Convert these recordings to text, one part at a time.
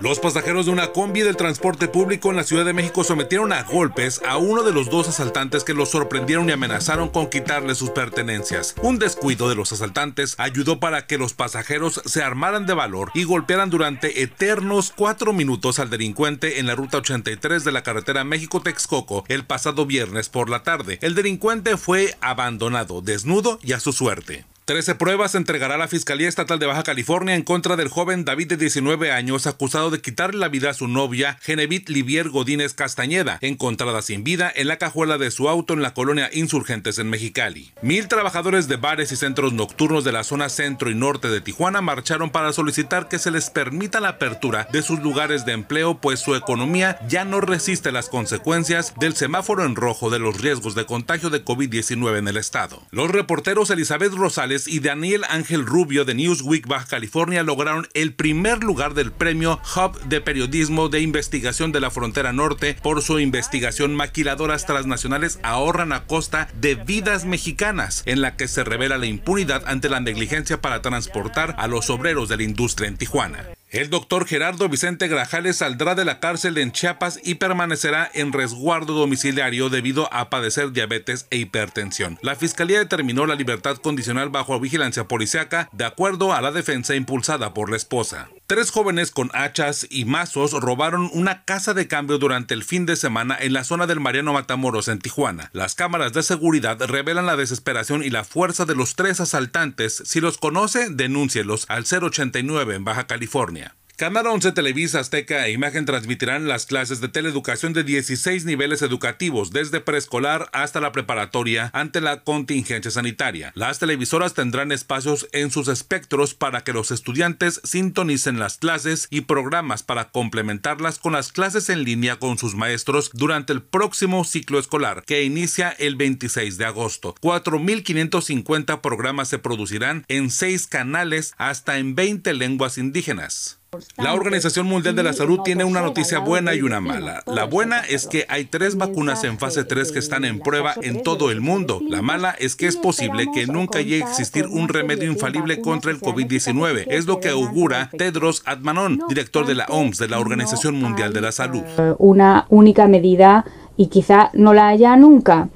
Los pasajeros de una combi del transporte público en la Ciudad de México sometieron a golpes a uno de los dos asaltantes que los sorprendieron y amenazaron con quitarle sus pertenencias. Un descuido de los asaltantes ayudó para que los pasajeros se armaran de valor y golpearan durante eternos cuatro minutos al delincuente en la ruta 83 de la carretera México-Texcoco el pasado viernes por la tarde. El delincuente fue abandonado, desnudo y a su suerte. Trece pruebas entregará la Fiscalía Estatal de Baja California en contra del joven David de 19 años acusado de quitarle la vida a su novia Genevit Livier Godínez Castañeda, encontrada sin vida en la cajuela de su auto en la colonia Insurgentes en Mexicali. Mil trabajadores de bares y centros nocturnos de la zona centro y norte de Tijuana marcharon para solicitar que se les permita la apertura de sus lugares de empleo, pues su economía ya no resiste las consecuencias del semáforo en rojo de los riesgos de contagio de COVID-19 en el estado. Los reporteros Elizabeth Rosales y Daniel Ángel Rubio de Newsweek Baja California lograron el primer lugar del premio Hub de Periodismo de Investigación de la Frontera Norte por su investigación Maquiladoras Transnacionales ahorran a costa de vidas mexicanas, en la que se revela la impunidad ante la negligencia para transportar a los obreros de la industria en Tijuana. El doctor Gerardo Vicente Grajales saldrá de la cárcel en Chiapas y permanecerá en resguardo domiciliario debido a padecer diabetes e hipertensión. La fiscalía determinó la libertad condicional bajo vigilancia policiaca de acuerdo a la defensa impulsada por la esposa. Tres jóvenes con hachas y mazos robaron una casa de cambio durante el fin de semana en la zona del Mariano Matamoros en Tijuana. Las cámaras de seguridad revelan la desesperación y la fuerza de los tres asaltantes. Si los conoce, denúncielos al 089 en Baja California. Canal 11 Televisa Azteca e Imagen transmitirán las clases de teleeducación de 16 niveles educativos, desde preescolar hasta la preparatoria, ante la contingencia sanitaria. Las televisoras tendrán espacios en sus espectros para que los estudiantes sintonicen las clases y programas para complementarlas con las clases en línea con sus maestros durante el próximo ciclo escolar, que inicia el 26 de agosto. 4.550 programas se producirán en seis canales hasta en 20 lenguas indígenas. La Organización Mundial de la Salud tiene una noticia buena y una mala. La buena es que hay tres vacunas en fase 3 que están en prueba en todo el mundo. La mala es que es posible que nunca llegue a existir un remedio infalible contra el COVID-19. Es lo que augura Tedros Adhanom, director de la OMS, de la Organización Mundial de la Salud. Una única medida y quizá no la haya nunca.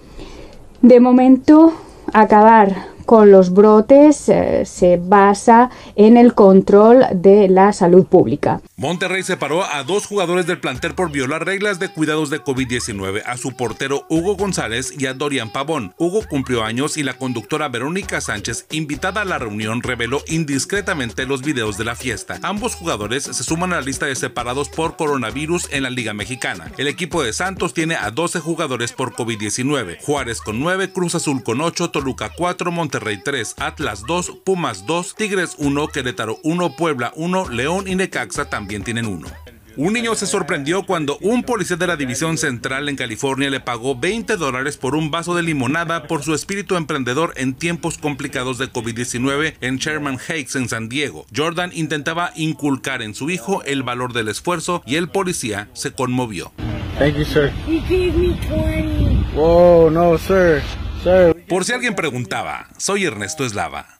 De momento, acabar con los brotes eh, se basa en el control de la salud pública. Monterrey separó a dos jugadores del plantel por violar reglas de cuidados de COVID-19, a su portero Hugo González y a Dorian Pavón. Hugo cumplió años y la conductora Verónica Sánchez, invitada a la reunión, reveló indiscretamente los videos de la fiesta. Ambos jugadores se suman a la lista de separados por coronavirus en la Liga Mexicana. El equipo de Santos tiene a 12 jugadores por COVID-19, Juárez con 9, Cruz Azul con 8, Toluca 4, Monterrey Rey 3, Atlas 2, Pumas 2, Tigres 1, Querétaro 1, Puebla 1, León y Necaxa también tienen 1. Un niño se sorprendió cuando un policía de la División Central en California le pagó 20 dólares por un vaso de limonada por su espíritu emprendedor en tiempos complicados de COVID-19 en Sherman Heights en San Diego. Jordan intentaba inculcar en su hijo el valor del esfuerzo y el policía se conmovió. Thank you, sir. He gave me 20. Whoa, no, sir. Por si alguien preguntaba, soy Ernesto Eslava.